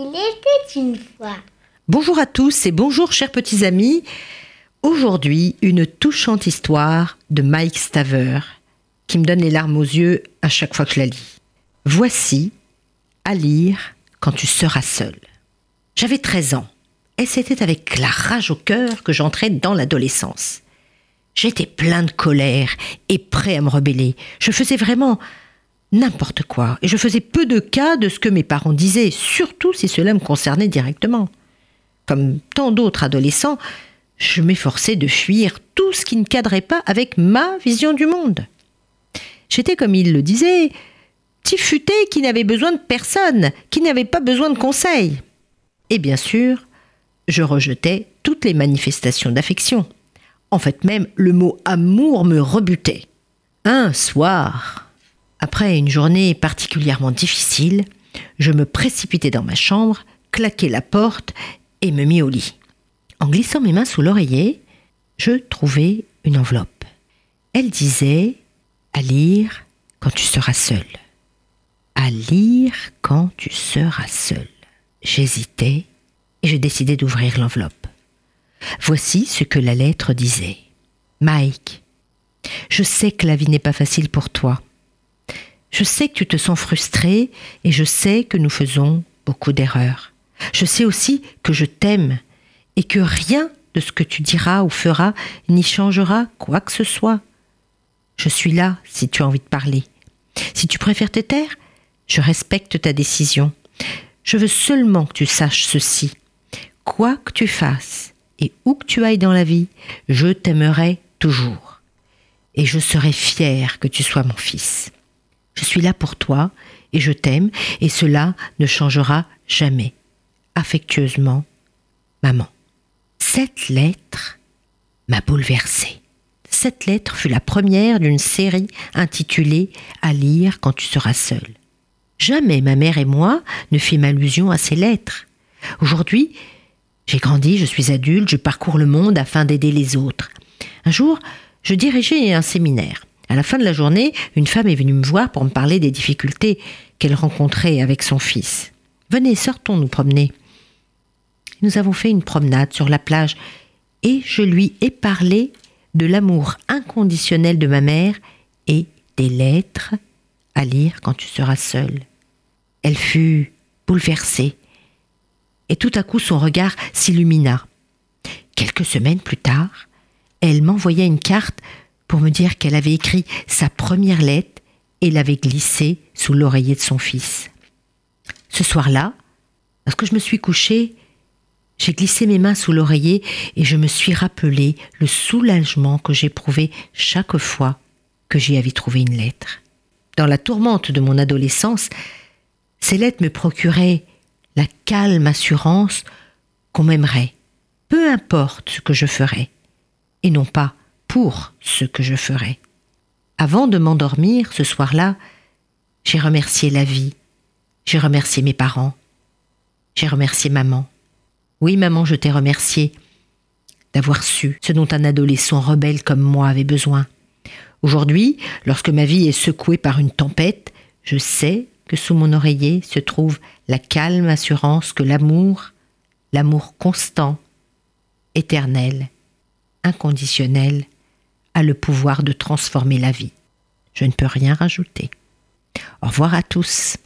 Il était une fois. Bonjour à tous et bonjour chers petits amis. Aujourd'hui, une touchante histoire de Mike Staver qui me donne les larmes aux yeux à chaque fois que je la lis. Voici à lire quand tu seras seul. J'avais 13 ans et c'était avec la rage au cœur que j'entrais dans l'adolescence. J'étais plein de colère et prêt à me rebeller. Je faisais vraiment n'importe quoi, et je faisais peu de cas de ce que mes parents disaient, surtout si cela me concernait directement. Comme tant d'autres adolescents, je m'efforçais de fuir tout ce qui ne cadrait pas avec ma vision du monde. J'étais, comme il le disait, petit qui n'avait besoin de personne, qui n'avait pas besoin de conseils. Et bien sûr, je rejetais toutes les manifestations d'affection. En fait, même le mot amour me rebutait. Un soir, après une journée particulièrement difficile, je me précipitai dans ma chambre, claquai la porte et me mis au lit. En glissant mes mains sous l'oreiller, je trouvai une enveloppe. Elle disait à lire quand tu seras seul. À lire quand tu seras seul. J'hésitais et je décidai d'ouvrir l'enveloppe. Voici ce que la lettre disait. Mike, je sais que la vie n'est pas facile pour toi. Je sais que tu te sens frustré et je sais que nous faisons beaucoup d'erreurs. Je sais aussi que je t'aime et que rien de ce que tu diras ou feras n'y changera quoi que ce soit. Je suis là si tu as envie de parler. Si tu préfères te taire, je respecte ta décision. Je veux seulement que tu saches ceci. Quoi que tu fasses et où que tu ailles dans la vie, je t'aimerai toujours. Et je serai fier que tu sois mon fils. Je suis là pour toi et je t'aime et cela ne changera jamais. Affectueusement, maman. Cette lettre m'a bouleversée. Cette lettre fut la première d'une série intitulée À lire quand tu seras seul. Jamais ma mère et moi ne fîmes allusion à ces lettres. Aujourd'hui, j'ai grandi, je suis adulte, je parcours le monde afin d'aider les autres. Un jour, je dirigeais un séminaire. À la fin de la journée, une femme est venue me voir pour me parler des difficultés qu'elle rencontrait avec son fils. Venez, sortons nous promener. Nous avons fait une promenade sur la plage et je lui ai parlé de l'amour inconditionnel de ma mère et des lettres à lire quand tu seras seul. Elle fut bouleversée et tout à coup son regard s'illumina. Quelques semaines plus tard, elle m'envoya une carte pour me dire qu'elle avait écrit sa première lettre et l'avait glissée sous l'oreiller de son fils. Ce soir-là, lorsque je me suis couchée, j'ai glissé mes mains sous l'oreiller et je me suis rappelé le soulagement que j'éprouvais chaque fois que j'y avais trouvé une lettre. Dans la tourmente de mon adolescence, ces lettres me procuraient la calme assurance qu'on m'aimerait, peu importe ce que je ferais, et non pas pour ce que je ferais. Avant de m'endormir ce soir-là, j'ai remercié la vie, j'ai remercié mes parents, j'ai remercié maman. Oui, maman, je t'ai remercié d'avoir su ce dont un adolescent rebelle comme moi avait besoin. Aujourd'hui, lorsque ma vie est secouée par une tempête, je sais que sous mon oreiller se trouve la calme assurance que l'amour, l'amour constant, éternel, inconditionnel, le pouvoir de transformer la vie. Je ne peux rien rajouter. Au revoir à tous.